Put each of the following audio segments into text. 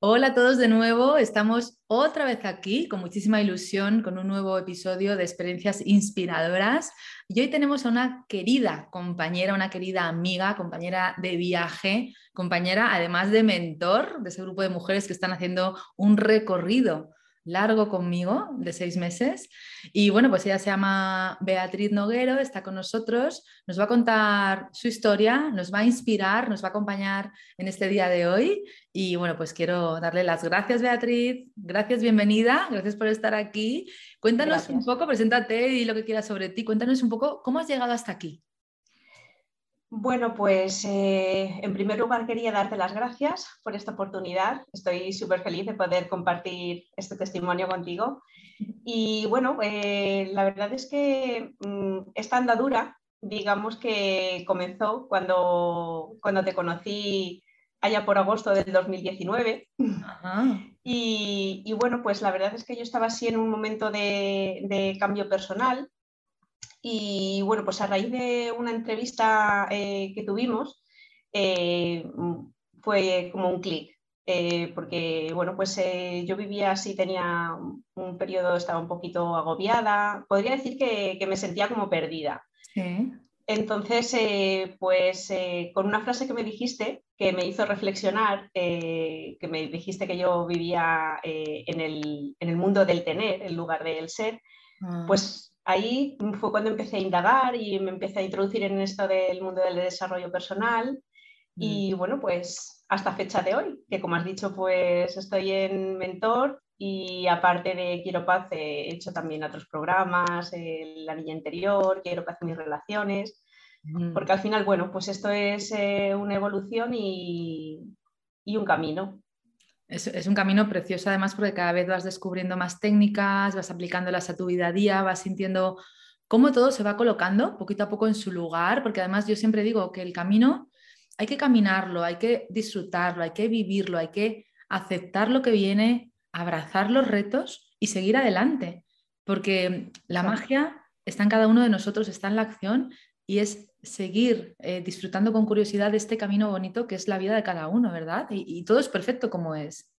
Hola a todos de nuevo, estamos otra vez aquí con muchísima ilusión con un nuevo episodio de experiencias inspiradoras. Y hoy tenemos a una querida compañera, una querida amiga, compañera de viaje, compañera además de mentor de ese grupo de mujeres que están haciendo un recorrido largo conmigo de seis meses. Y bueno, pues ella se llama Beatriz Noguero, está con nosotros, nos va a contar su historia, nos va a inspirar, nos va a acompañar en este día de hoy. Y bueno, pues quiero darle las gracias, Beatriz. Gracias, bienvenida. Gracias por estar aquí. Cuéntanos un poco, preséntate y lo que quieras sobre ti. Cuéntanos un poco cómo has llegado hasta aquí. Bueno, pues eh, en primer lugar quería darte las gracias por esta oportunidad. Estoy súper feliz de poder compartir este testimonio contigo. Y bueno, eh, la verdad es que mm, esta andadura, digamos que comenzó cuando, cuando te conocí allá por agosto del 2019. Y, bueno, pues la verdad es que yo estaba así en un momento de cambio personal y bueno, pues a raíz de una entrevista eh, que tuvimos, eh, fue como un clic. Eh, porque bueno, pues yo vivía así, tenía un periodo, estaba un poquito agobiada, podría decir que, me sentía como perdida. Entonces, pues con una frase que me dijiste, que me hizo reflexionar, que me dijiste que yo vivía en el, en, el, mundo del tener en lugar del ser, ah. pues ahí fue cuando empecé a indagar y me empecé a introducir en esto del mundo del desarrollo personal. Y mm. bueno, pues hasta fecha de hoy, que como has dicho, pues estoy en mentor y aparte de Quiero Paz he hecho también otros programas, La Niña Interior, Quiero Paz en mis relaciones, mm. porque al final, bueno, pues esto es eh, una evolución y, y un camino. Es, un camino precioso además porque cada vez vas descubriendo más técnicas, vas aplicándolas a tu vida a día, vas sintiendo cómo todo se va colocando poquito a poco en su lugar, porque además yo siempre digo que el camino hay que caminarlo, hay que disfrutarlo, hay que vivirlo, hay que aceptar lo que viene, abrazar los retos y seguir adelante, porque la magia está en cada uno de nosotros, está en la acción y es seguir eh, disfrutando con curiosidad de este camino bonito que es la vida de cada uno, ¿verdad? Y, todo es perfecto como es.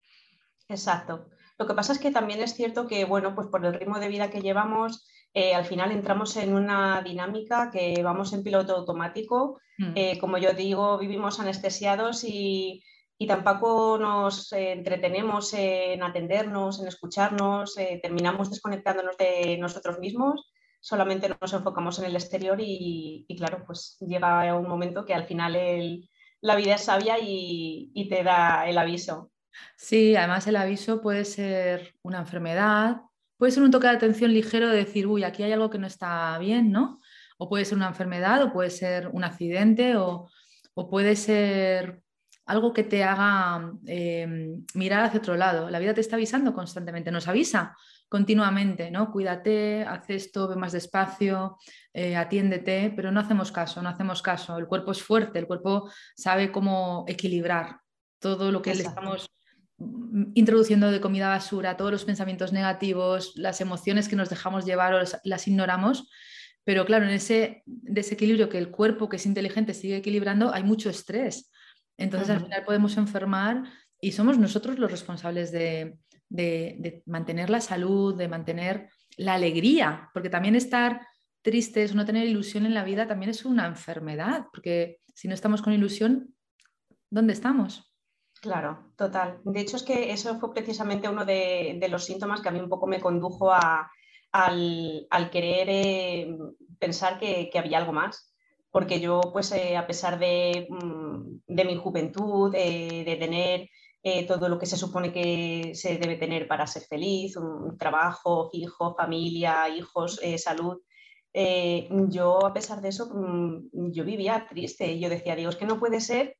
Exacto. Lo que pasa es que también es cierto que, bueno, pues por el ritmo de vida que llevamos, eh, al final entramos en una dinámica que vamos en piloto automático. Mm. Eh, como yo digo, vivimos anestesiados y, y tampoco nos entretenemos en atendernos, en escucharnos, terminamos desconectándonos de nosotros mismos solamente nos enfocamos en el exterior y, claro, pues llega un momento que al final la vida es sabia y, te da el aviso. Sí, además el aviso puede ser una enfermedad, puede ser un toque de atención ligero de decir, uy, aquí hay algo que no está bien, ¿no? O puede ser una enfermedad, o puede ser un accidente, o, puede ser algo que te haga eh, mirar hacia otro lado. La vida te está avisando constantemente, nos avisa continuamente, ¿no? Cuídate, haz esto, ve más despacio, eh, atiéndete, pero no hacemos caso, no hacemos caso. El cuerpo es fuerte, el cuerpo sabe cómo equilibrar todo lo que le estamos mm, introduciendo de comida basura, todos los pensamientos negativos, las emociones que nos dejamos llevar o las, ignoramos. Pero claro, en ese desequilibrio que el cuerpo, que es inteligente, sigue equilibrando, hay mucho estrés. Entonces al final podemos enfermar y somos nosotros los responsables de, de, mantener la salud, de mantener la alegría, porque también estar tristes, no tener ilusión en la vida también es una enfermedad, porque si no estamos con ilusión, ¿dónde estamos? Claro, total. De hecho, es que eso fue precisamente uno de, los síntomas que a mí un poco me condujo a, al, querer eh, pensar que, había algo más. Porque yo, pues, eh, a pesar de, mm, mi juventud, de tener todo lo que se supone que se debe tener para ser feliz, un, trabajo fijo, familia, hijos, salud, yo a pesar de eso, mm, yo vivía triste. Yo decía, Dios, que no puede ser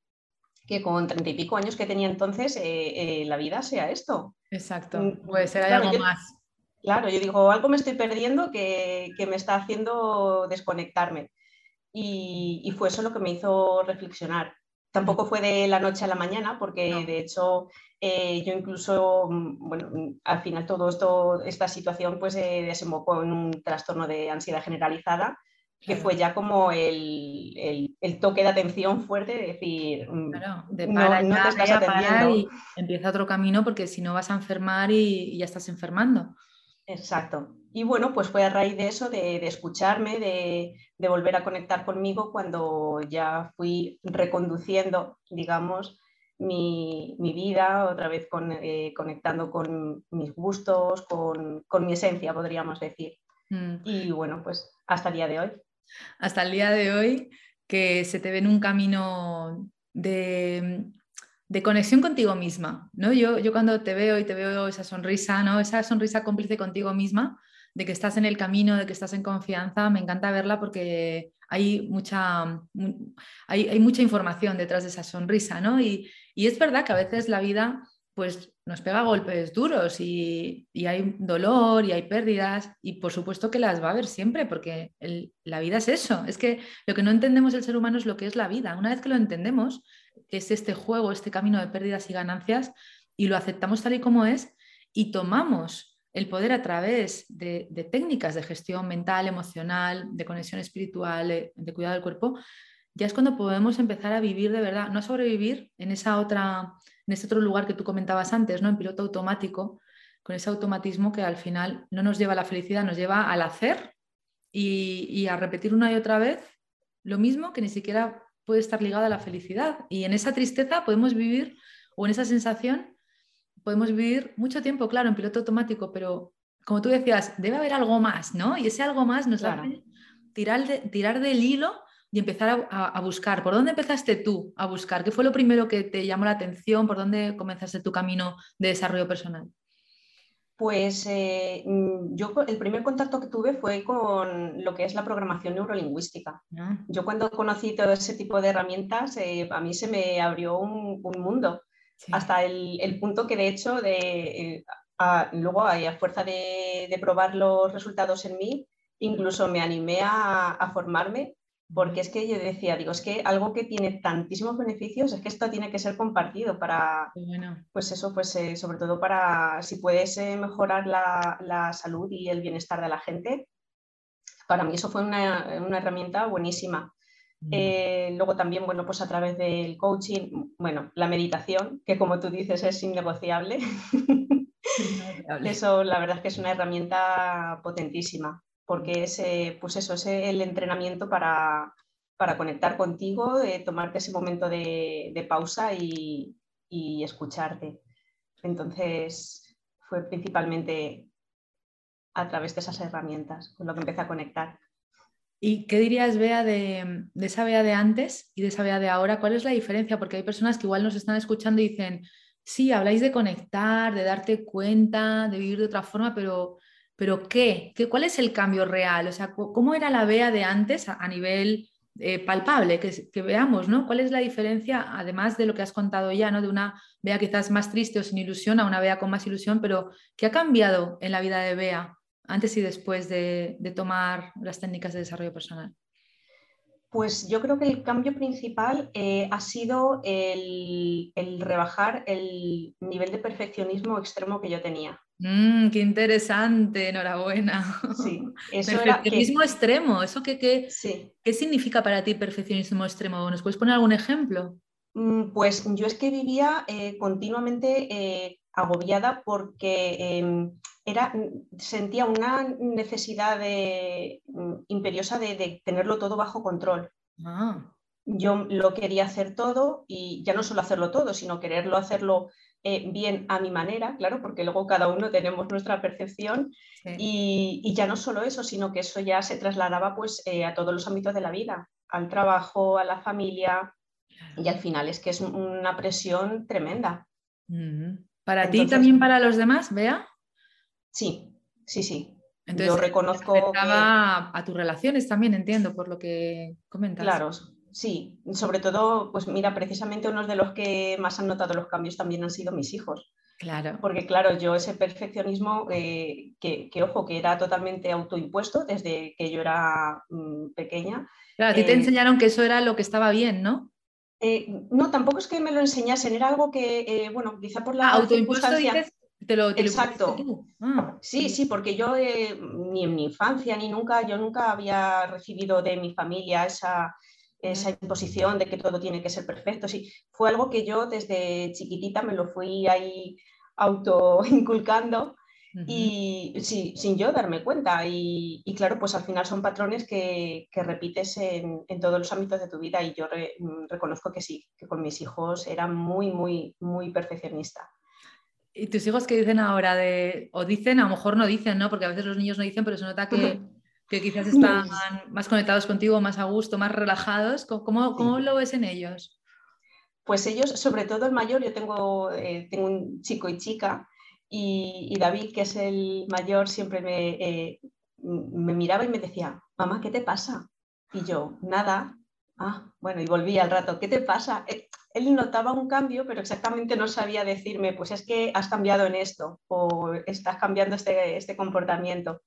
que con treinta y pico años que tenía entonces eh, eh, la vida sea esto. Exacto, mm, puede ser algo más. Claro, yo digo, algo me estoy perdiendo que, me está haciendo desconectarme. Y, fue eso lo que me hizo reflexionar. Tampoco fue de la noche a la mañana, porque de hecho eh, yo incluso, mm, bueno, al final todo esto, esta situación pues desembocó en un trastorno de ansiedad generalizada que fue ya como el, toque de atención fuerte de decir, mm, de para no, te estás atendiendo. Y empieza otro camino porque si no vas a enfermar y, ya estás enfermando. Exacto. Y bueno, pues fue a raíz de eso, de, escucharme, de, volver a conectar conmigo cuando ya fui reconduciendo, digamos, mi, vida, otra vez eh, conectando con mis gustos, con, mi esencia, podríamos decir. Mm. Y bueno, pues hasta el día de hoy hasta el día de hoy que se te ve en un camino de, conexión contigo misma. ¿no? Yo, yo cuando te veo y te veo esa sonrisa, ¿no? esa sonrisa cómplice contigo misma, de que estás en el camino, de que estás en confianza, me encanta verla porque hay mucha, hay, mucha información detrás de esa sonrisa. ¿no? Y, y es verdad que a veces la vida pues nos pega golpes duros y, hay dolor y hay pérdidas y por supuesto que las va a haber siempre porque la vida es eso. Es que lo que no entendemos el ser humano es lo que es la vida. Una vez que lo entendemos, es este juego, este camino de pérdidas y ganancias y lo aceptamos tal y como es y tomamos el poder a través de, técnicas de gestión mental, emocional, de conexión espiritual, de cuidado del cuerpo, ya es cuando podemos empezar a vivir de verdad, no a sobrevivir en esa otra en ese otro lugar que tú comentabas antes, ¿no? En piloto automático, con ese automatismo que al final no nos lleva a la felicidad, nos lleva al hacer y, a repetir una y otra vez lo mismo que ni siquiera puede estar ligado a la felicidad. Y en esa tristeza podemos vivir, o en esa sensación, podemos vivir mucho tiempo, claro, en piloto automático, pero como tú decías, debe haber algo más, ¿no? Y ese algo más nos hace tirar, tirar del hilo y empezar a, buscar. ¿Por dónde empezaste tú a buscar? ¿Qué fue lo primero que te llamó la atención? ¿Por dónde comenzaste tu camino de desarrollo personal? Pues eh, mm, yo el primer contacto que tuve fue con lo que es la programación neurolingüística. Ah. Yo cuando conocí todo ese tipo de herramientas, eh, a mí se me abrió un, mundo, hasta el, punto que de hecho, de, eh, luego a, fuerza de, probar los resultados en mí, incluso me animé a formarme porque es que yo decía, digo, es que algo que tiene tantísimos beneficios, es que esto tiene que ser compartido para, pues eso, pues eh, sobre todo para, si puedes eh, mejorar la, salud y el bienestar de la gente, para mí eso fue una, herramienta buenísima. Eh, luego también, bueno, pues a través del coaching, bueno, la meditación, que como tú dices es innegociable. eso la verdad es que es una herramienta potentísima porque es, pues eso, es el entrenamiento para, conectar contigo, de tomarte ese momento de, pausa y, escucharte. Entonces, fue principalmente a través de esas herramientas con lo que empecé a conectar. ¿Y qué dirías, Bea, de, esa Bea de antes y de esa Bea de ahora? ¿Cuál es la diferencia? Porque hay personas que igual nos están escuchando y dicen, sí, habláis de conectar, de darte cuenta, de vivir de otra forma, pero pero ¿qué? ¿Qué? ¿Cuál es el cambio real? O sea, ¿cómo era la Bea de antes a, nivel eh, palpable? Que, veamos, ¿no? ¿Cuál es la diferencia, además de lo que has contado ya, ¿no? De una Bea quizás más triste o sin ilusión a una Bea con más ilusión, pero ¿qué ha cambiado en la vida de Bea antes y después de, tomar las técnicas de desarrollo personal? Pues yo creo que el cambio principal eh, ha sido el, rebajar el nivel de perfeccionismo extremo que yo tenía. Mm, qué interesante, enhorabuena. Sí, perfeccionismo extremo, ¿eso qué, qué, qué, significa para ti perfeccionismo extremo? ¿Nos puedes poner algún ejemplo? Mm, pues yo es que vivía eh, continuamente eh, agobiada porque em, era, sentía una necesidad de, mm, imperiosa de, tenerlo todo bajo control. Ah. yo lo quería hacer todo y ya no solo hacerlo todo, sino quererlo hacerlo eh, bien a mi manera, claro, porque luego cada uno tenemos nuestra percepción y, ya no solo eso, sino que eso ya se trasladaba pues eh, a todos los ámbitos de la vida, al trabajo, a la familia y al final es que es una presión tremenda. ¿Para ti también para los demás, Bea? Sí, sí, sí. Entonces, yo reconozco que... a tus relaciones también, entiendo, por lo que comentas. Claro, sí. Sobre todo, pues mira, precisamente unos de los que más han notado los cambios también han sido mis hijos. Claro. Porque claro, yo ese perfeccionismo, eh, que, ojo, que era totalmente autoimpuesto desde que yo era mm, pequeña. Claro, a ti te eh, enseñaron que eso era lo que estaba bien, ¿no? Eh, no, tampoco es que me lo enseñasen, era algo que, bueno, quizá por la ah, autoimpuesto Exacto. Ah, sí, sí, porque yo eh, ni en mi infancia ni nunca, yo nunca había recibido de mi familia esa, esa imposición de que todo tiene que ser perfecto. Sí, fue algo que yo desde chiquitita me lo fui ahí auto inculcando y sí, sin yo darme cuenta. Y, claro, pues al final son patrones que, repites en, todos los ámbitos de tu vida y yo reconozco que sí, que con mis hijos era muy, muy, muy perfeccionista. ¿Y tus hijos qué dicen ahora? De, o dicen, a lo mejor no dicen, ¿no? Porque a veces los niños no dicen, pero se nota que, quizás están más conectados contigo, más a gusto, más relajados. ¿Cómo, cómo lo ves en ellos? Pues ellos, sobre todo el mayor, yo tengo, eh, tengo un chico y chica, y, David, que es el mayor, siempre me, eh, me miraba y me decía, mamá, ¿qué te pasa? Y yo, nada. Ah, bueno, y volví al rato, ¿qué te pasa? Eh, él notaba un cambio, pero exactamente no sabía decirme, pues es que has cambiado en esto o estás cambiando este, este comportamiento.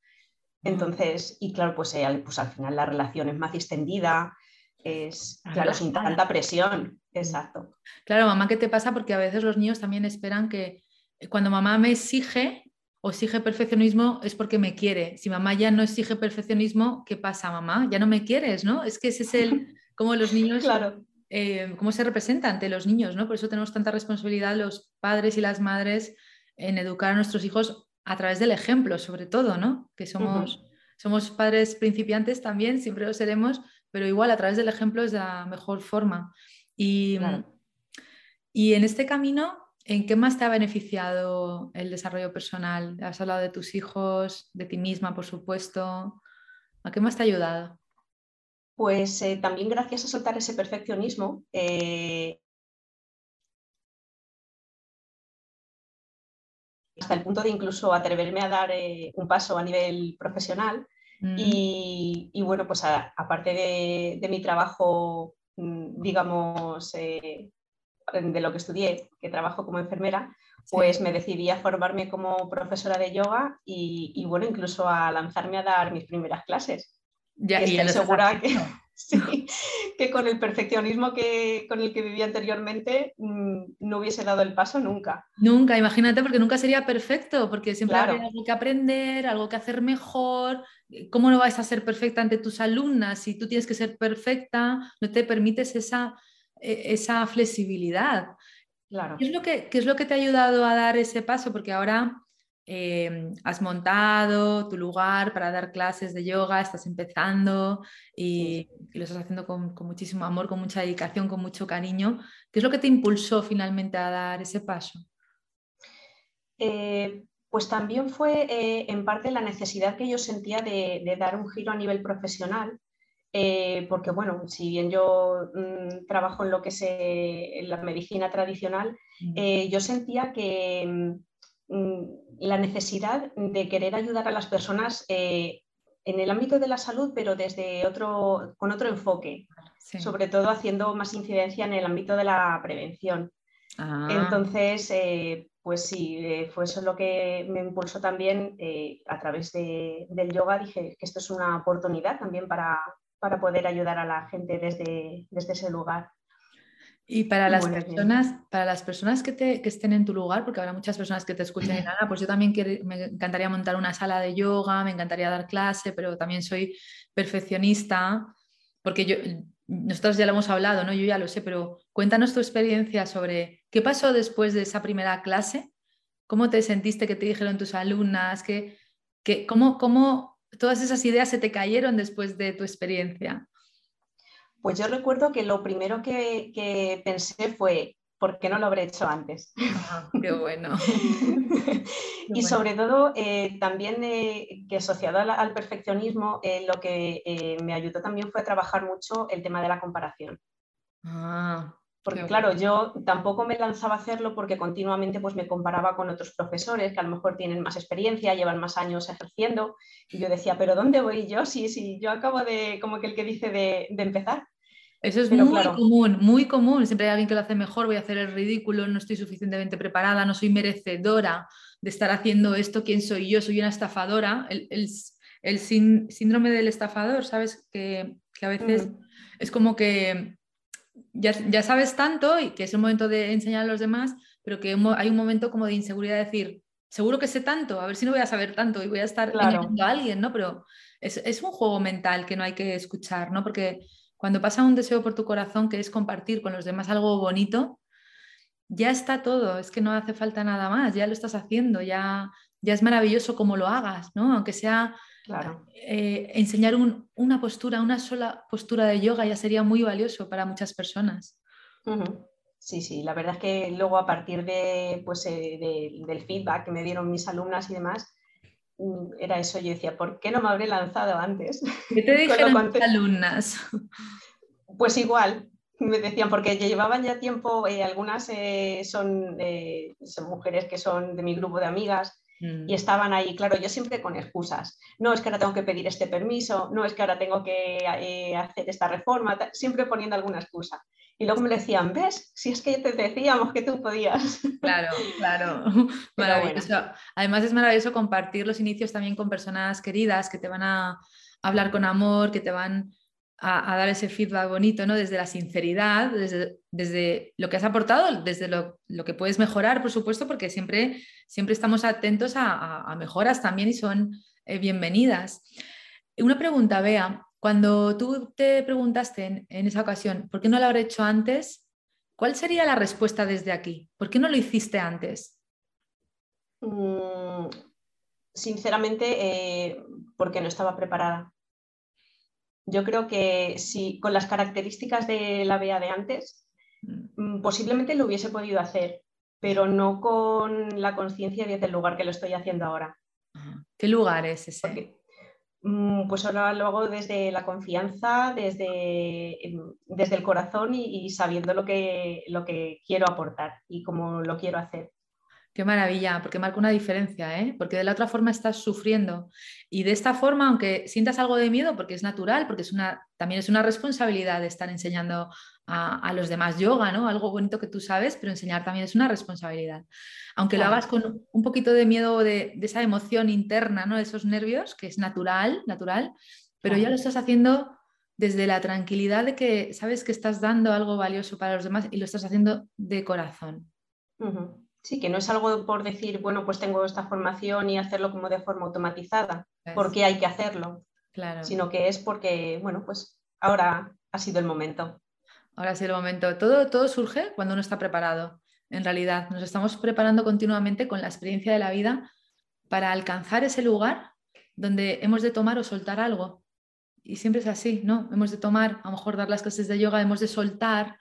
Entonces, y claro, pues, eh, pues, al final la relación es más extendida, es claro, sin tanta presión. Exacto. Claro, mamá, ¿qué te pasa? Porque a veces los niños también esperan que cuando mamá me exige o exige perfeccionismo es porque me quiere. Si mamá ya no exige perfeccionismo, ¿qué pasa, mamá? Ya no me quieres, ¿no? Es que ese es el, como los niños claro. Eh, cómo se representa ante los niños, ¿no? Por eso tenemos tanta responsabilidad los padres y las madres en educar a nuestros hijos a través del ejemplo, sobre todo, ¿no? Que somos, somos padres principiantes también, siempre lo seremos, pero igual a través del ejemplo es la mejor forma. Y, y en este camino, ¿en qué más te ha beneficiado el desarrollo personal? Has hablado de tus hijos, de ti misma, por supuesto. ¿A qué más te ha ayudado? Pues eh, también gracias a soltar ese perfeccionismo, eh, hasta el punto de incluso atreverme a dar eh, un paso a nivel profesional. Mm. Y, bueno, pues aparte de, mi trabajo, mm, digamos, de lo que estudié, que trabajo como enfermera, pues me decidí a formarme como profesora de yoga y, y, bueno, incluso a lanzarme a dar mis primeras clases. Ya, y estoy segura que, que con el perfeccionismo que, con el que vivía anteriormente mm, no hubiese dado el paso nunca. Nunca, imagínate, porque nunca sería perfecto, porque siempre hay algo que aprender, algo que hacer mejor. ¿Cómo no vas a ser perfecta ante tus alumnas si tú tienes que ser perfecta? No te permites esa, e, esa flexibilidad. Claro. es, lo que, qué es lo que te ha ayudado a dar ese paso? Porque ahora Em, has montado tu lugar para dar clases de yoga, estás empezando y, lo estás haciendo con, muchísimo amor, con mucha dedicación, con mucho cariño. ¿Qué es lo que te impulsó finalmente a dar ese paso? Eh, pues también fue eh, en parte la necesidad que yo sentía de, dar un giro a nivel profesional, eh, porque bueno, si bien yo mm, trabajo en lo que es la medicina tradicional, mm. yo sentía que mm, la necesidad de querer ayudar a las personas eh, en el ámbito de la salud, pero desde otro, con otro enfoque, sobre todo haciendo más incidencia en el ámbito de la prevención. Ah. Entonces, eh, pues sí, eh, fue eso lo que me impulsó también a través del yoga. Dije que esto es una oportunidad también para, para poder ayudar a la gente desde, desde ese lugar. Y para las, personas, para las personas que, te, que, estén en tu lugar, porque habrá muchas personas que te escuchen y nada, pues yo también me encantaría montar una sala de yoga, me encantaría dar clase, pero también soy perfeccionista, porque yo, nosotros ya lo hemos hablado, ¿no? Yo ya lo sé, pero cuéntanos tu experiencia sobre qué pasó después de esa primera clase, cómo te sentiste que te dijeron tus alumnas, que, que, cómo, cómo todas esas ideas se te cayeron después de tu experiencia. Pues yo recuerdo que lo primero que, pensé fue, ¿por qué no lo habré hecho antes? qué bueno. y sobre todo, eh, también eh, que asociado al, perfeccionismo, eh, lo que me ayudó también fue a trabajar mucho el tema de la comparación. Ah, porque claro, yo tampoco me lanzaba a hacerlo porque continuamente pues, me comparaba con otros profesores que a lo mejor tienen más experiencia, llevan más años ejerciendo, y yo decía, pero ¿dónde voy yo? Sí, sí, yo acabo de, como que el que dice, de, empezar. Eso es muy común, muy común. Siempre hay alguien que lo hace mejor, voy a hacer el ridículo, no estoy suficientemente preparada, no soy merecedora de estar haciendo esto, ¿quién soy yo? Soy una estafadora. El, síndrome del estafador, ¿sabes? Que, a veces mm. es como que ya, sabes tanto y que es el momento de enseñar a los demás, pero que hay un momento como de inseguridad de decir, seguro que sé tanto, a ver si no voy a saber tanto y voy a estar claro. a alguien, ¿no? Pero es, un juego mental que no hay que escuchar, ¿no? Porque cuando pasa un deseo por tu corazón que es compartir con los demás algo bonito, ya está todo, es que no hace falta nada más, ya lo estás haciendo, ya, ya es maravilloso como lo hagas, ¿no? Aunque sea Claro. Eh, enseñar una postura, una sola postura de yoga ya sería muy valioso para muchas personas. Sí, sí, la verdad es que luego a partir de, pues, eh, del feedback que me dieron mis alumnas y demás, era eso, yo decía, ¿por qué no me habré lanzado antes? ¿Qué te dijeron alumnas? Pues igual, me decían, porque llevaban ya tiempo, eh, algunas son, son mujeres que son de mi grupo de amigas, Mm. Y estaban ahí, claro, yo siempre con excusas. No es que ahora tengo que pedir este permiso, no es que ahora tengo que eh, hacer esta reforma, siempre poniendo alguna excusa. Y luego me decían, ¿ves? Si es que te decíamos que tú podías. Claro, claro. Maravilloso. Además es maravilloso compartir los inicios también con personas queridas que te van a hablar con amor, que te van a, dar ese feedback bonito, ¿no? Desde la sinceridad, desde, desde lo que has aportado, desde lo, que puedes mejorar, por supuesto, porque siempre, siempre estamos atentos a, mejoras también y son eh, bienvenidas. Una pregunta, Bea, cuando tú te preguntaste en, esa ocasión, ¿por qué no lo habré hecho antes? ¿Cuál sería la respuesta desde aquí? ¿Por qué no lo hiciste antes? Mm, sinceramente, eh, porque no estaba preparada yo creo que si con las características de la BEA de antes, mm. Mm, posiblemente lo hubiese podido hacer, pero no con la conciencia desde el lugar que lo estoy haciendo ahora. ¿Qué lugar es ese? Pues ahora lo hago desde la confianza, desde, desde el corazón y, y, sabiendo lo que, lo que quiero aportar y cómo lo quiero hacer. Qué maravilla, porque marca una diferencia, ¿eh? porque de la otra forma estás sufriendo. Y de esta forma, aunque sientas algo de miedo, porque es natural, porque es una, también es una responsabilidad de estar enseñando a, los demás yoga, ¿no? Algo bonito que tú sabes, pero enseñar también es una responsabilidad. Aunque lo hagas con un poquito de miedo de, de, esa emoción interna, ¿no? De esos nervios, que es natural, natural, pero ya lo estás haciendo desde la tranquilidad de que sabes que estás dando algo valioso para los demás y lo estás haciendo de corazón. Sí, que no es algo por decir, bueno, pues tengo esta formación y hacerlo como de forma automatizada, porque hay que hacerlo, claro. sino que es porque, bueno, pues ahora ha sido el momento. Ahora ha sido el momento. Todo, todo surge cuando uno está preparado. En realidad, nos estamos preparando continuamente con la experiencia de la vida para alcanzar ese lugar donde hemos de tomar o soltar algo. Y siempre es así, ¿no? Hemos de tomar, a lo mejor dar las clases de yoga, hemos de soltar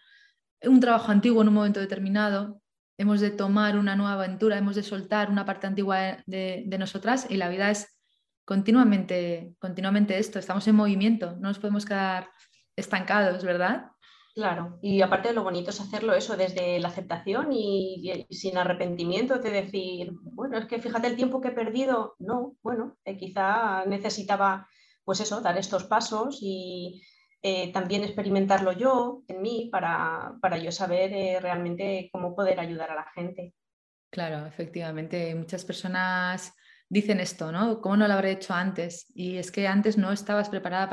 un trabajo antiguo en un momento determinado, hemos de tomar una nueva aventura, hemos de soltar una parte antigua de, nosotras y la vida es continuamente, continuamente esto, estamos en movimiento, no nos podemos quedar estancados, ¿verdad? Claro, y aparte lo bonito es hacerlo eso desde la aceptación y, sin arrepentimiento de decir, bueno, es que fíjate el tiempo que he perdido, no, bueno, eh, quizá necesitaba pues eso, dar estos pasos y, eh, también experimentarlo yo en mí para, yo saber eh, realmente cómo poder ayudar a la gente. Claro, efectivamente, muchas personas dicen esto, ¿no? ¿Cómo no lo habré hecho antes? Y es que antes no estabas preparada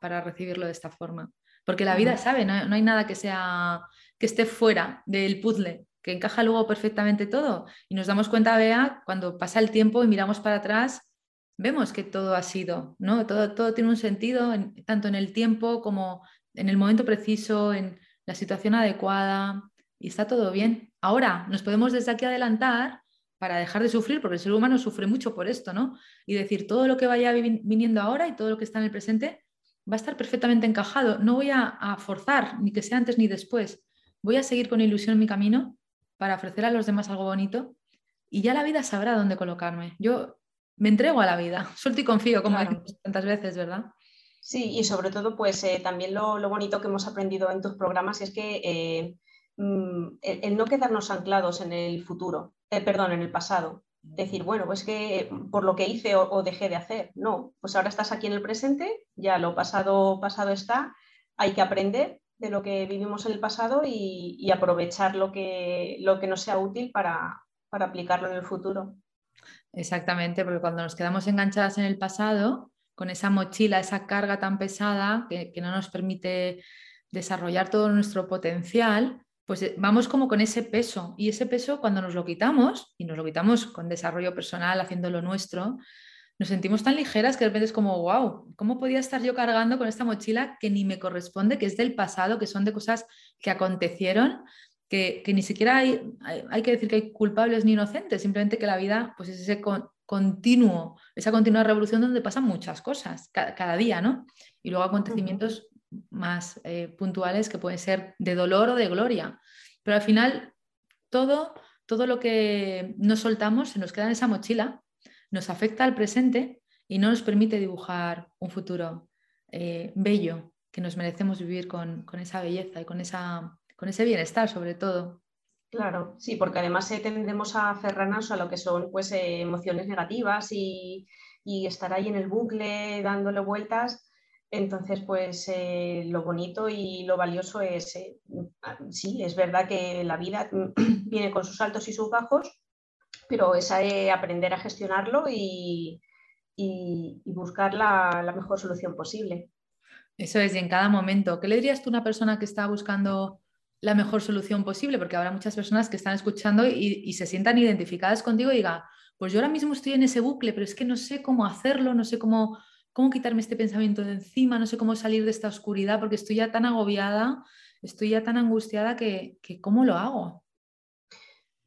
para, recibirlo de esta forma. Porque la vida sabe, no, no, hay nada que sea que esté fuera del puzzle, que encaja luego perfectamente todo. Y nos damos cuenta, Bea, cuando pasa el tiempo y miramos para atrás, vemos que todo ha sido, ¿no? Todo, todo tiene un sentido, tanto en el tiempo como en el momento preciso, en la situación adecuada, y está todo bien. Ahora nos podemos desde aquí adelantar para dejar de sufrir, porque el ser humano sufre mucho por esto, ¿no? Y decir todo lo que vaya viniendo ahora y todo lo que está en el presente va a estar perfectamente encajado. No voy a, a forzar ni que sea antes ni después. Voy a seguir con ilusión mi camino para ofrecer a los demás algo bonito y ya la vida sabrá dónde colocarme. Yo me entrego a la vida, suelto y confío, como decimos tantas veces, ¿verdad? Sí, y sobre todo, pues eh, también lo, bonito que hemos aprendido en tus programas es que eh, mm, el, no quedarnos anclados en el futuro, eh, perdón, en el pasado. Decir, bueno, pues que por lo que hice o, dejé de hacer. No, pues ahora estás aquí en el presente, ya lo pasado, pasado está, hay que aprender de lo que vivimos en el pasado y, aprovechar lo que, lo que nos sea útil para, para aplicarlo en el futuro. Exactamente, porque cuando nos quedamos enganchadas en el pasado, con esa mochila, esa carga tan pesada que, no nos permite desarrollar todo nuestro potencial, pues eh, vamos como con ese peso. Y ese peso cuando nos lo quitamos, y nos lo quitamos con desarrollo personal, haciéndolo nuestro, nos sentimos tan ligeras que de repente es como, wow, ¿cómo podía estar yo cargando con esta mochila que ni me corresponde, que es del pasado, que son de cosas que acontecieron que, ni siquiera hay, hay, que decir que hay culpables ni inocentes, simplemente que la vida pues es ese continuo, esa continua revolución donde pasan muchas cosas cada, día, ¿no? Y luego acontecimientos más eh, puntuales que pueden ser de dolor o de gloria. Pero al final todo, todo lo que nos soltamos se nos queda en esa mochila, nos afecta al presente y no nos permite dibujar un futuro eh, bello que nos merecemos vivir con, con esa belleza y con esa con ese bienestar sobre todo. Claro, sí, porque además eh, tendemos a aferrarnos a lo que son pues, eh, emociones negativas y, estar ahí en el bucle dándole vueltas. Entonces, pues eh, lo bonito y lo valioso es, sí, es verdad que la vida viene con sus altos y sus bajos, pero es aprender a gestionarlo y, buscar la, la, mejor solución posible. Eso es, y en cada momento. ¿Qué le dirías tú a una persona que está buscando la mejor solución posible, porque habrá muchas personas que están escuchando y, se sientan identificadas contigo y digan, pues yo ahora mismo estoy en ese bucle, pero es que no sé cómo hacerlo, no sé cómo, cómo quitarme este pensamiento de encima, no sé cómo salir de esta oscuridad, porque estoy ya tan agobiada, estoy ya tan angustiada que, ¿cómo lo hago?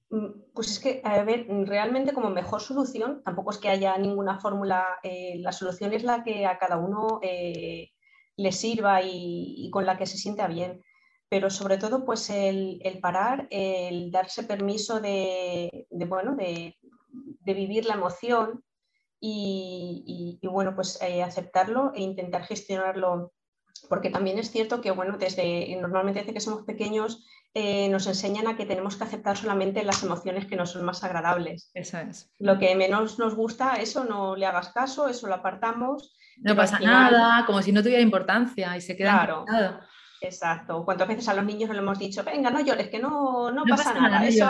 Mm, pues es que, a ver, realmente como mejor solución, tampoco es que haya ninguna fórmula, eh, la solución es la que a cada uno eh, le sirva y, con la que se sienta bien pero sobre todo pues el, parar, el darse permiso de, bueno, de, vivir la emoción y, bueno, pues eh, aceptarlo e intentar gestionarlo, porque también es cierto que bueno, desde normalmente desde que somos pequeños eh, nos enseñan a que tenemos que aceptar solamente las emociones que nos son más agradables. Eso es. Lo que menos nos gusta, eso no le hagas caso, eso lo apartamos. No pasa nada, como si no tuviera importancia y se queda claro. Exacto. ¿Cuántas veces a los niños nos hemos dicho, venga, no llores, que no, no, pasa, nada, eso,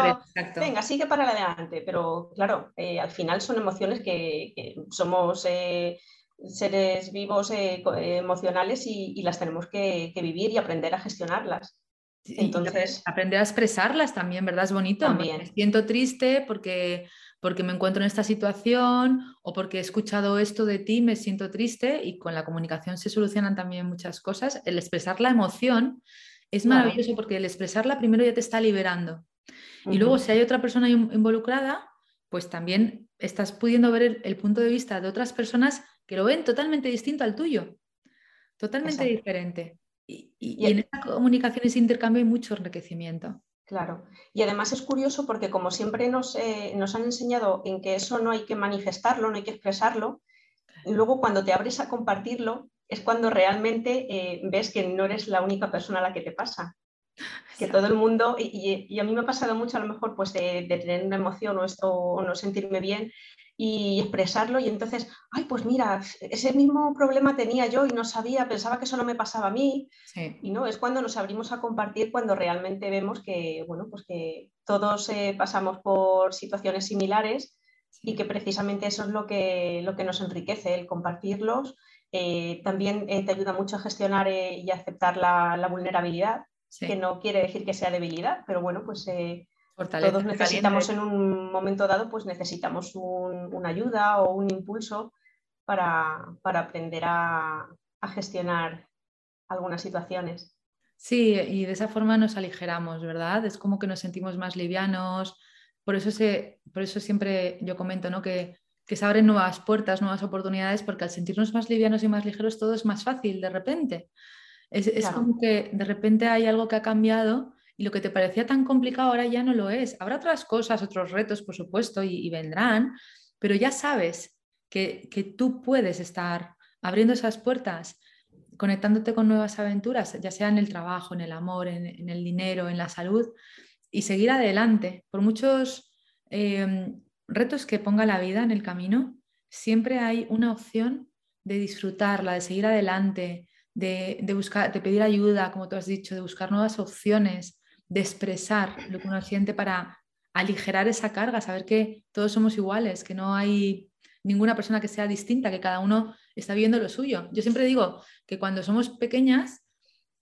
venga, sigue para adelante? Pero claro, eh, al final son emociones que, somos eh, seres vivos eh, emocionales y, las tenemos que, vivir y aprender a gestionarlas. Entonces, aprender a expresarlas también, ¿verdad? Es bonito. También. Me siento triste porque porque me encuentro en esta situación o porque he escuchado esto de ti, me siento triste y con la comunicación se solucionan también muchas cosas. El expresar la emoción es maravilloso porque el expresarla primero ya te está liberando. Y luego si hay otra persona involucrada, pues también estás pudiendo ver el, punto de vista de otras personas que lo ven totalmente distinto al tuyo, totalmente diferente. Y, y en esta comunicación ese intercambio hay mucho enriquecimiento. Claro. Y además es curioso porque como siempre nos, eh, nos, han enseñado en que eso no hay que manifestarlo, no hay que expresarlo, luego cuando te abres a compartirlo es cuando realmente eh, ves que no eres la única persona a la que te pasa. Que todo el mundo, y, a mí me ha pasado mucho a lo mejor pues de, de tener una emoción o esto o no sentirme bien y expresarlo y entonces, ay, pues mira, ese mismo problema tenía yo y no sabía, pensaba que eso no me pasaba a mí. Y no, es cuando nos abrimos a compartir, cuando realmente vemos que, bueno, pues que todos eh, pasamos por situaciones similares y que precisamente eso es lo que, lo que nos enriquece, el compartirlos. Eh, también eh, te ayuda mucho a gestionar y aceptar la, la vulnerabilidad, que no quiere decir que sea debilidad, pero bueno, pues todos necesitamos en un momento dado, pues necesitamos una ayuda o un impulso para, aprender a, gestionar algunas situaciones. Sí, y de esa forma nos aligeramos, ¿verdad? Es como que nos sentimos más livianos. Por eso, se, por eso siempre yo comento ¿no? que, que se abren nuevas puertas, nuevas oportunidades, porque al sentirnos más livianos y más ligeros todo es más fácil de repente. Es, como que de repente hay algo que ha cambiado y lo que te parecía tan complicado ahora ya no lo es. Habrá otras cosas, otros retos, por supuesto, y, vendrán, pero ya sabes que, tú puedes estar abriendo esas puertas, conectándote con nuevas aventuras, ya sea en el trabajo, en el amor, en, el dinero, en la salud, y seguir adelante. Por muchos em, retos que ponga la vida en el camino, siempre hay una opción de disfrutarla, de seguir adelante, de, buscar, de pedir ayuda, como tú has dicho, de buscar nuevas opciones, de expresar lo que uno siente para aligerar esa carga, saber que todos somos iguales, que no hay ninguna persona que sea distinta, que cada uno está viendo lo suyo. Yo siempre digo que cuando somos pequeñas,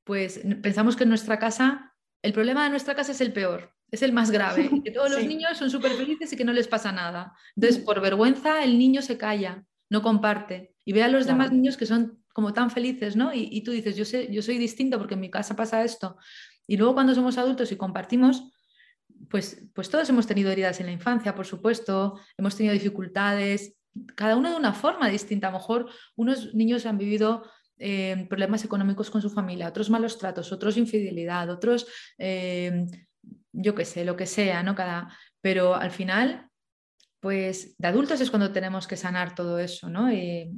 pues pensamos que en nuestra casa, el problema de nuestra casa es el peor, es el más grave, que todos los niños son súper felices y que no les pasa nada. Entonces, por vergüenza, el niño se calla, no comparte y ve a los demás niños que son como tan felices, ¿no? Y, tú dices, yo, sé, yo soy distinto porque en mi casa pasa esto. Y luego cuando somos adultos y compartimos, pues, pues todos hemos tenido heridas en la infancia, por supuesto, hemos tenido dificultades, cada uno de una forma distinta. A lo mejor unos niños han vivido eh, problemas económicos con su familia, otros malos tratos, otros infidelidad, otros, eh, yo qué sé, lo que sea, ¿no? Cada... Pero al final, pues de adultos es cuando tenemos que sanar todo eso, ¿no? Eh,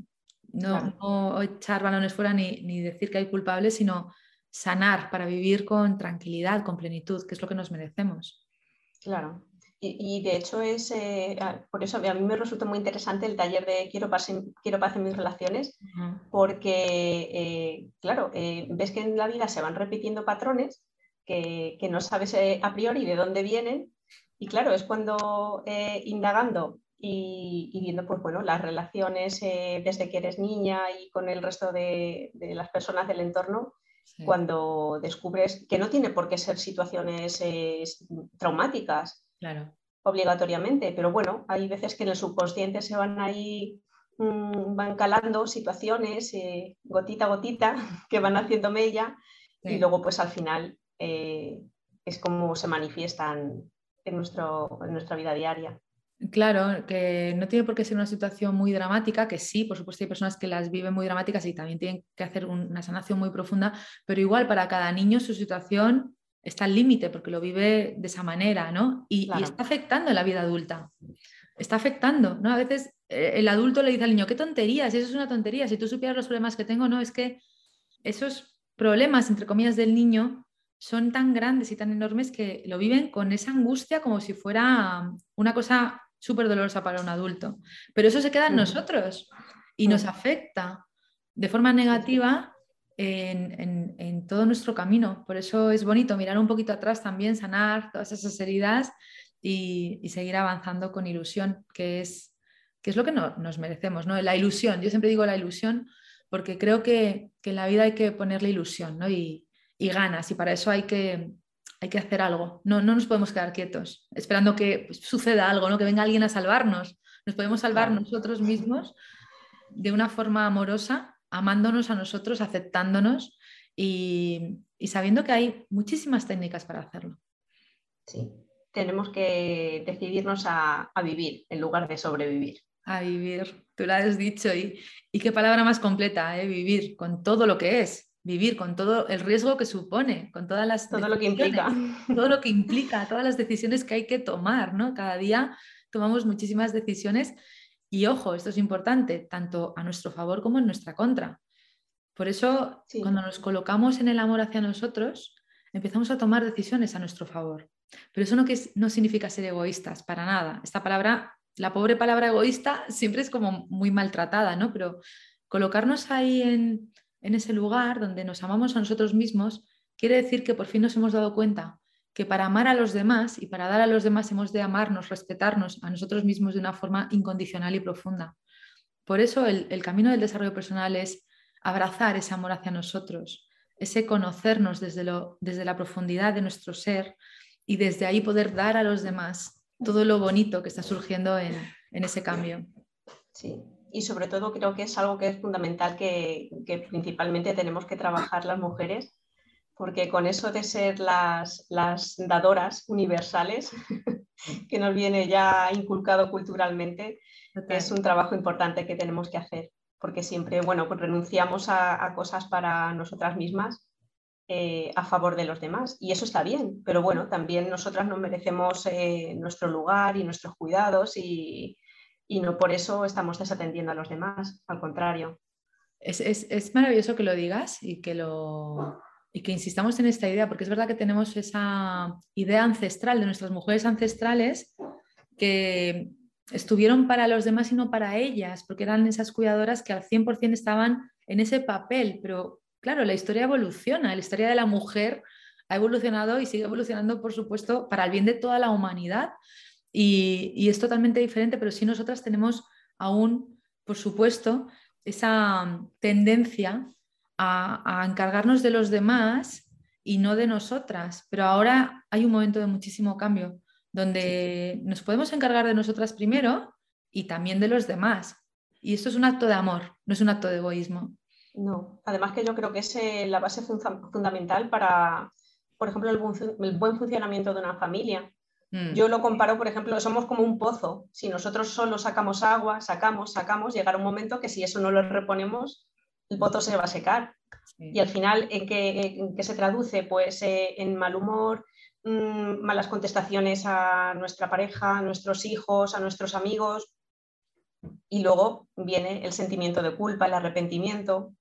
no, echar balones fuera ni, decir que hay culpables, sino sanar para vivir con tranquilidad, con plenitud, que es lo que nos merecemos. Claro. Y, de hecho es, eh, por eso a mí me resulta muy interesante el taller de Quiero paz en, quiero paz en mis relaciones, porque, eh, claro, eh, ves que en la vida se van repitiendo patrones que, que no sabes a priori de dónde vienen, y claro, es cuando indagando y, viendo pues, bueno, las relaciones eh, desde que eres niña y con el resto de, las personas del entorno, cuando descubres que no tiene por qué ser situaciones eh, traumáticas obligatoriamente, pero bueno, hay veces que en el subconsciente se van ahí, mm, van calando situaciones eh, gotita a gotita que van haciendo mella y luego pues al final es como se manifiestan en, nuestro, en nuestra vida diaria. Claro, que no tiene por qué ser una situación muy dramática, que sí, por supuesto hay personas que las viven muy dramáticas y también tienen que hacer una sanación muy profunda, pero igual para cada niño su situación está al límite porque lo vive de esa manera, ¿no? Y, está afectando en la vida adulta. Está afectando, ¿no? A veces eh, el adulto le dice al niño, qué tonterías, eso es una tontería, si tú supieras los problemas que tengo, no, es que esos problemas, entre comillas, del niño son tan grandes y tan enormes que lo viven con esa angustia como si fuera una cosa súper dolorosa para un adulto. Pero eso se queda en nosotros y nos afecta de forma negativa en, todo nuestro camino. Por eso es bonito mirar un poquito atrás también, sanar todas esas heridas y, seguir avanzando con ilusión, que es, que es lo que nos merecemos, ¿no? La ilusión, yo siempre digo la ilusión porque creo que, en la vida hay que ponerle ilusión y, y ganas y para eso hay que, hay que hacer algo. No, no nos podemos quedar quietos esperando que pues, suceda algo, ¿no? que venga alguien a salvarnos. Nos podemos salvar nosotros mismos de una forma amorosa, amándonos a nosotros, aceptándonos y, sabiendo que hay muchísimas técnicas para hacerlo. Sí, tenemos que decidirnos a, vivir en lugar de sobrevivir. A vivir, tú lo has dicho y, y qué palabra más completa, ¿eh? vivir con todo lo que es, vivir con todo el riesgo que supone, con todas las todo lo que implica, todo lo que implica, todas las decisiones que hay que tomar, ¿no? Cada día tomamos muchísimas decisiones y ojo, esto es importante, tanto a nuestro favor como en nuestra contra. Por eso, cuando nos colocamos en el amor hacia nosotros, empezamos a tomar decisiones a nuestro favor. Pero eso no, que no significa ser egoístas, para nada. Esta palabra, la pobre palabra egoísta, siempre es como muy maltratada, ¿no? Pero colocarnos ahí en, en ese lugar donde nos amamos a nosotros mismos, quiere decir que por fin nos hemos dado cuenta que para amar a los demás y para dar a los demás hemos de amarnos, respetarnos a nosotros mismos de una forma incondicional y profunda. Por eso el, camino del desarrollo personal es abrazar ese amor hacia nosotros, ese conocernos desde, lo, desde la profundidad de nuestro ser y desde ahí poder dar a los demás todo lo bonito que está surgiendo en, en ese cambio. Sí, y sobre todo creo que es algo que es fundamental que, principalmente tenemos que trabajar las mujeres, porque con eso de ser las, dadoras universales, que nos viene ya inculcado culturalmente, es un trabajo importante que tenemos que hacer, porque siempre, bueno, pues renunciamos a, cosas para nosotras mismas eh, a favor de los demás. Y eso está bien, pero bueno, también nosotras nos merecemos eh, nuestro lugar y nuestros cuidados y, no por eso estamos desatendiendo a los demás, al contrario. Es, es, maravilloso que lo digas y que lo, y que insistamos en esta idea, porque es verdad que tenemos esa idea ancestral de nuestras mujeres ancestrales que estuvieron para los demás y no para ellas, porque eran esas cuidadoras que al 100% estaban en ese papel, pero claro, la historia evoluciona, la historia de la mujer ha evolucionado y sigue evolucionando, por supuesto, para el bien de toda la humanidad y, y es totalmente diferente, pero sí nosotras tenemos aún, por supuesto, esa tendencia a, encargarnos de los demás y no de nosotras. Pero ahora hay un momento de muchísimo cambio, donde nos podemos encargar de nosotras primero y también de los demás. Y esto es un acto de amor, no es un acto de egoísmo. No, además que yo creo que es eh, la base fundamental para, por ejemplo, el, buen funcionamiento de una familia. Mm. Yo lo comparo, por ejemplo, somos como un pozo. Si nosotros solo sacamos agua, sacamos, sacamos, llegará un momento que si eso no lo reponemos, el pozo se va a secar. Y al final, ¿en qué, se traduce? Pues eh, en mal humor, mm, malas contestaciones a nuestra pareja, a nuestros hijos, a nuestros amigos. Y luego viene el sentimiento de culpa, el arrepentimiento.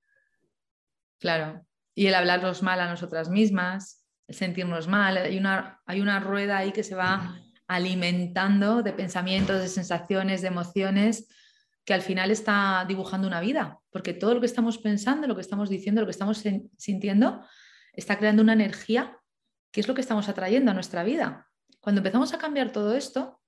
Claro. Y el hablarnos mal a nosotras mismas, sentirnos mal. Hay una, hay una rueda ahí que se va alimentando de pensamientos, de sensaciones, de emociones que al final está dibujando una vida, porque todo lo que estamos pensando, lo que estamos diciendo, lo que estamos sintiendo, está creando una energía que es lo que estamos atrayendo a nuestra vida. Cuando empezamos a cambiar todo esto,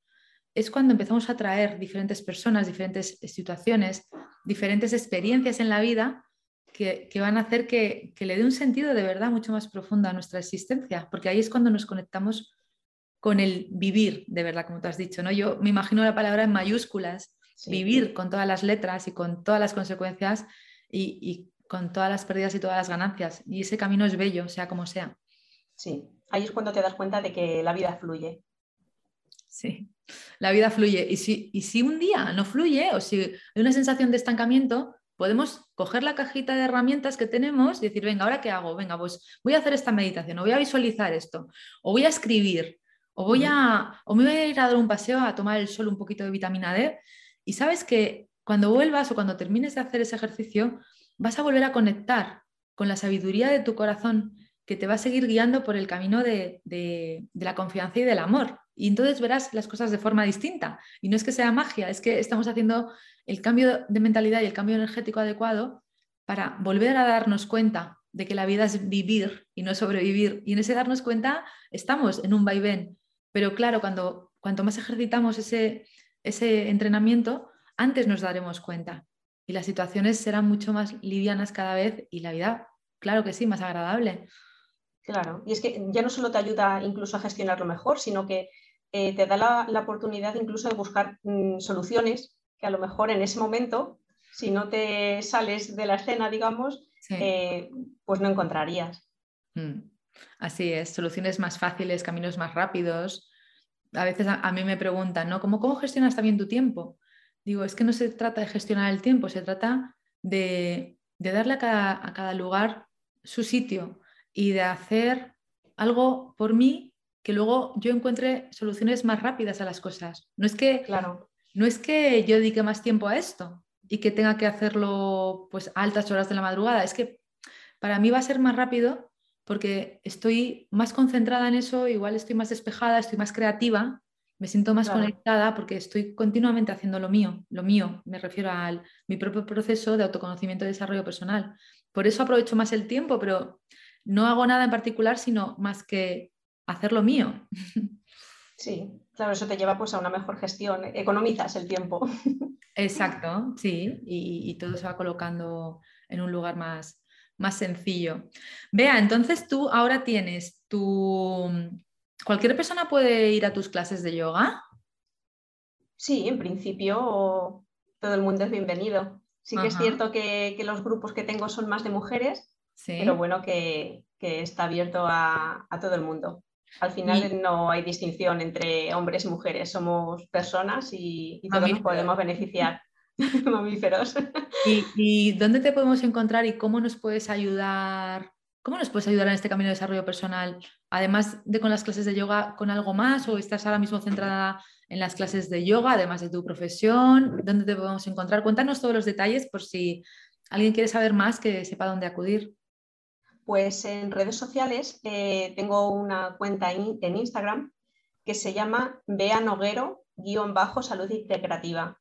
es cuando empezamos a atraer diferentes personas, diferentes situaciones, diferentes experiencias en la vida que, van a hacer que, le dé un sentido de verdad mucho más profundo a nuestra existencia, porque ahí es cuando nos conectamos con el vivir, de verdad, como tú has dicho. ¿no? Yo me imagino la palabra en mayúsculas, vivir con todas las letras y con todas las consecuencias y, con todas las pérdidas y todas las ganancias. Y ese camino es bello, sea como sea. Sí, ahí es cuando te das cuenta de que la vida fluye. Sí, la vida fluye. Y si, y si un día no fluye o si hay una sensación de estancamiento, podemos coger la cajita de herramientas que tenemos y decir, venga, ¿ahora qué hago? Venga, pues voy a hacer esta meditación, o voy a visualizar esto, o voy a escribir, o voy a, o me voy a ir a dar un paseo a tomar el sol un poquito de vitamina D y sabes que cuando vuelvas o cuando termines de hacer ese ejercicio, vas a volver a conectar con la sabiduría de tu corazón que te va a seguir guiando por el camino de, la confianza y del amor. Y entonces verás las cosas de forma distinta. Y no es que sea magia, es que estamos haciendo el cambio de mentalidad y el cambio energético adecuado para volver a darnos cuenta de que la vida es vivir y no sobrevivir. Y en ese darnos cuenta estamos en un vaivén. Pero claro, cuando cuanto más ejercitamos ese, ese entrenamiento, antes nos daremos cuenta y las situaciones serán mucho más livianas cada vez y la vida, claro que sí, más agradable. Claro, y es que ya no solo te ayuda incluso a gestionarlo mejor, sino que eh, te da la, oportunidad incluso de buscar mm, soluciones que a lo mejor en ese momento, si no te sales de la escena, digamos, eh, pues no encontrarías. Mm. Así es, soluciones más fáciles, caminos más rápidos, a veces a, mí me preguntan, ¿no? ¿Cómo, gestionas también tu tiempo? Digo, es que no se trata de gestionar el tiempo, se trata de, darle a cada, lugar su sitio y de hacer algo por mí que luego yo encuentre soluciones más rápidas a las cosas. No es que, claro. No es que yo dedique más tiempo a esto y que tenga que hacerlo pues, a altas horas de la madrugada, es que para mí va a ser más rápido porque estoy más concentrada en eso, igual estoy más despejada, estoy más creativa, me siento más conectada porque estoy continuamente haciendo lo mío, lo mío, me refiero a mi propio proceso de autoconocimiento y desarrollo personal. Por eso aprovecho más el tiempo, pero no hago nada en particular, sino más que hacer lo mío. Sí, claro, eso te lleva pues a una mejor gestión, economizas el tiempo. Exacto, sí, y, y todo se va colocando en un lugar más, más sencillo. Vea, entonces tú ahora tienes tu... ¿Cualquier persona puede ir a tus clases de yoga? Sí, en principio todo el mundo es bienvenido. Sí que es cierto que, los grupos que tengo son más de mujeres, pero bueno, que, está abierto a, todo el mundo. Al final no hay distinción entre hombres y mujeres, somos personas y, todos nos podemos beneficiar. Mamíferos. ¿Y, ¿Y dónde te podemos encontrar y cómo nos puedes ayudar ¿Cómo nos puedes ayudar en este camino de desarrollo personal? Además de con las clases de yoga, ¿con algo más? ¿O estás ahora mismo centrada en las clases de yoga, además de tu profesión? ¿Dónde te podemos encontrar? Cuéntanos todos los detalles por si alguien quiere saber más, que sepa dónde acudir. Pues en redes sociales eh, tengo una cuenta en Instagram que se llama Bea Noguero bajo salud integrativa.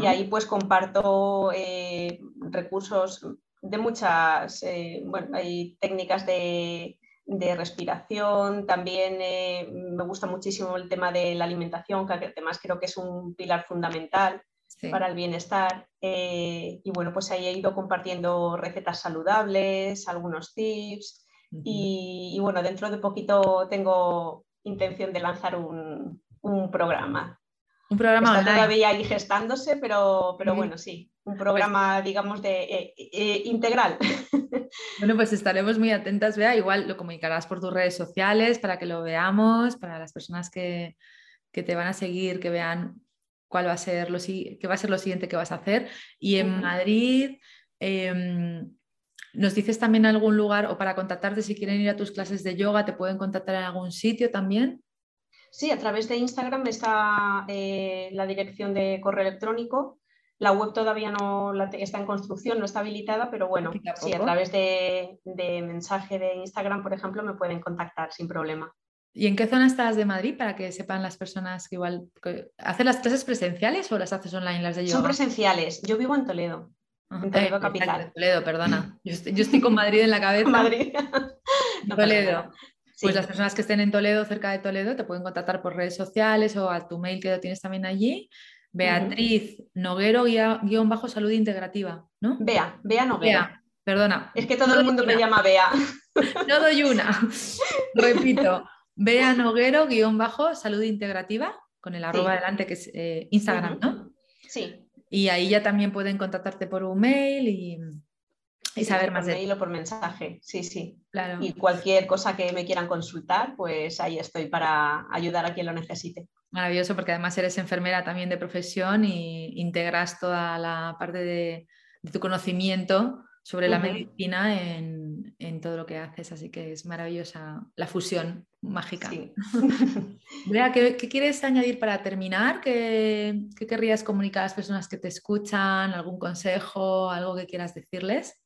Y ahí pues comparto eh, recursos de muchas, eh, bueno, hay técnicas de, respiración, también eh, me gusta muchísimo el tema de la alimentación, que además creo que es un pilar fundamental para el bienestar. Eh, y bueno, pues ahí he ido compartiendo recetas saludables, algunos tips y, bueno, dentro de poquito tengo intención de lanzar un, programa. Un programa Está todavía ahí gestándose, pero, pero bueno, sí, un pues programa, digamos, de, eh, eh, integral. Bueno, pues estaremos muy atentas, Vea. Igual lo comunicarás por tus redes sociales para que lo veamos, para las personas que, te van a seguir, que vean cuál va a ser lo, qué va a ser lo siguiente que vas a hacer. Y en Madrid, em, ¿nos dices también algún lugar o para contactarte si quieren ir a tus clases de yoga, te pueden contactar en algún sitio también? Sí, a través de Instagram está eh, la dirección de correo electrónico la web todavía no está en construcción, no está habilitada, pero bueno, sí, a través de, mensaje de Instagram, por ejemplo, me pueden contactar sin problema. ¿Y en qué zona estás de Madrid para que sepan las personas que igual... ¿Haces las clases presenciales o las haces online las de yoga? Son presenciales. Yo vivo en Toledo, en Toledo capital. Toledo, perdona. Yo estoy, con Madrid en la cabeza. Madrid. Toledo. Pues las personas que estén en Toledo, cerca de Toledo, te pueden contactar por redes sociales o a tu mail que lo tienes también allí Beatriz Noguero guion bajo salud integrativa, ¿no? Bea, Bea Noguero. Bea, perdona. Es que todo el mundo me llama Bea. No doy una. Repito, Bea Noguero guion bajo salud integrativa, con el arroba adelante que es eh, Instagram, ¿no? Sí. Y ahí ya también pueden contactarte por un mail y, y saber más por mail o por mensaje, sí, sí. Claro. Y cualquier cosa que me quieran consultar, pues ahí estoy para ayudar a quien lo necesite. Maravilloso, porque además eres enfermera también de profesión y integras toda la parte de, tu conocimiento sobre la medicina en, todo lo que haces, así que es maravillosa la fusión mágica. ¿qué, quieres añadir para terminar? ¿Qué, ¿Qué, querrías comunicar a las personas que te escuchan? ¿Algún consejo? ¿Algo que quieras decirles?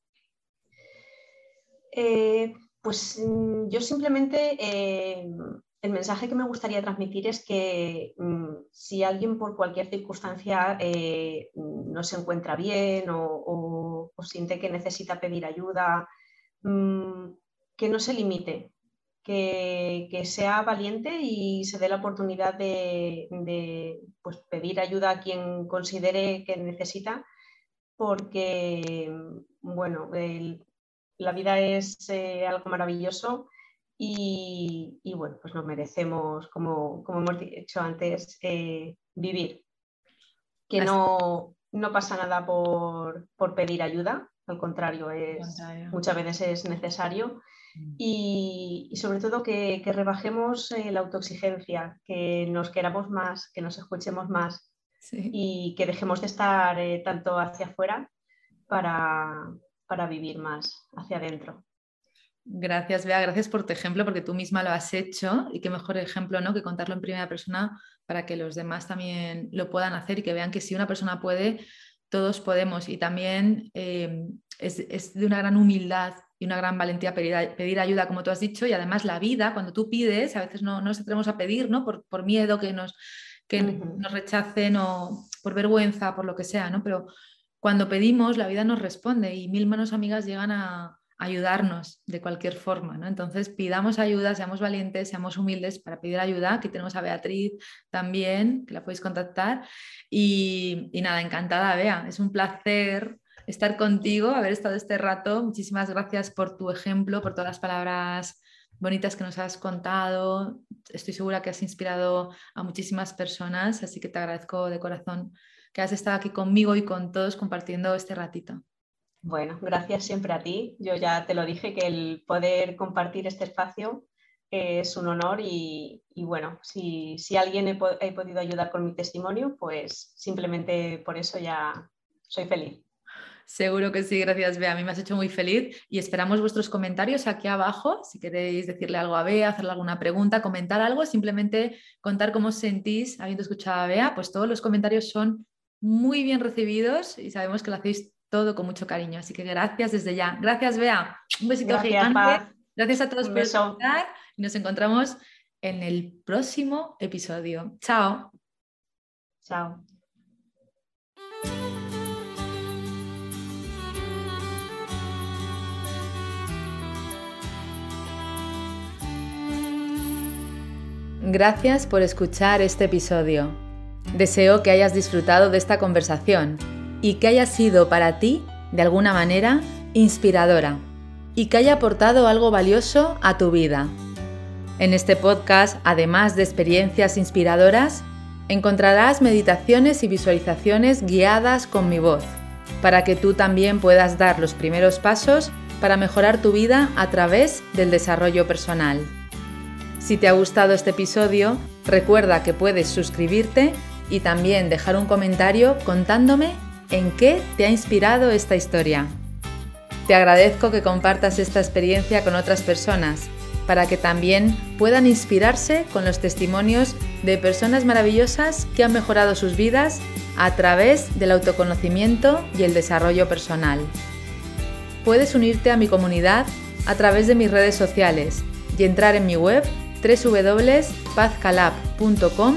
Eh, pues mm, yo simplemente eh, el mensaje que me gustaría transmitir es que mm, si alguien por cualquier circunstancia eh, no se encuentra bien o, siente que necesita pedir ayuda, mm, que no se limite, que, sea valiente y se dé la oportunidad de, pues, pedir ayuda a quien considere que necesita, porque bueno, la vida es eh, algo maravilloso y, bueno, pues nos merecemos, como, hemos dicho antes, eh, vivir. Que no, pasa nada por, pedir ayuda, al contrario, es, muchas veces es necesario. Mm. Y, sobre todo que, rebajemos eh, la autoexigencia, que nos queramos más, que nos escuchemos más y que dejemos de estar eh, tanto hacia afuera para vivir más hacia adentro. Gracias, Bea, gracias por tu ejemplo, porque tú misma lo has hecho y qué mejor ejemplo ¿no? que contarlo en primera persona para que los demás también lo puedan hacer y que vean que si una persona puede, todos podemos. Y también eh, es, de una gran humildad y una gran valentía pedir, ayuda, como tú has dicho, y además la vida, cuando tú pides, a veces no, nos atrevemos a pedir, ¿no? Por, por miedo que, nos, que nos rechacen o por vergüenza, por lo que sea, ¿no? Pero cuando pedimos, la vida nos responde y mil manos amigas llegan a, ayudarnos de cualquier forma. ¿no? Entonces, pidamos ayuda, seamos valientes, seamos humildes para pedir ayuda. Aquí tenemos a Beatriz también, que la podéis contactar. Y, nada, encantada, Bea. Es un placer estar contigo, haber estado este rato. Muchísimas gracias por tu ejemplo, por todas las palabras bonitas que nos has contado. Estoy segura que has inspirado a muchísimas personas, así que te agradezco de corazón que has estado aquí conmigo y con todos compartiendo este ratito. Bueno, gracias siempre a ti. Yo ya te lo dije que el poder compartir este espacio es un honor y, bueno, si, si alguien he, he, podido ayudar con mi testimonio, pues simplemente por eso ya soy feliz. Seguro que sí, gracias Bea. A mí me has hecho muy feliz y esperamos vuestros comentarios aquí abajo. Si queréis decirle algo a Bea, hacerle alguna pregunta, comentar algo, simplemente contar cómo os sentís habiendo escuchado a Bea, pues todos los comentarios son muy bien recibidos y sabemos que lo hacéis todo con mucho cariño. Así que gracias desde ya. Gracias Bea. Un besito gigante. Gracias a todos por escuchar y nos encontramos en el próximo episodio. Chao. Chao. Gracias por escuchar este episodio. Deseo que hayas disfrutado de esta conversación y que haya sido para ti, de alguna manera, inspiradora y que haya aportado algo valioso a tu vida. En este podcast, además de experiencias inspiradoras, encontrarás meditaciones y visualizaciones guiadas con mi voz, para que tú también puedas dar los primeros pasos para mejorar tu vida a través del desarrollo personal. Si te ha gustado este episodio, recuerda que puedes suscribirte y también dejar un comentario contándome en qué te ha inspirado esta historia. Te agradezco que compartas esta experiencia con otras personas para que también puedan inspirarse con los testimonios de personas maravillosas que han mejorado sus vidas a través del autoconocimiento y el desarrollo personal. Puedes unirte a mi comunidad a través de mis redes sociales y entrar en mi web www.pazcalab.com,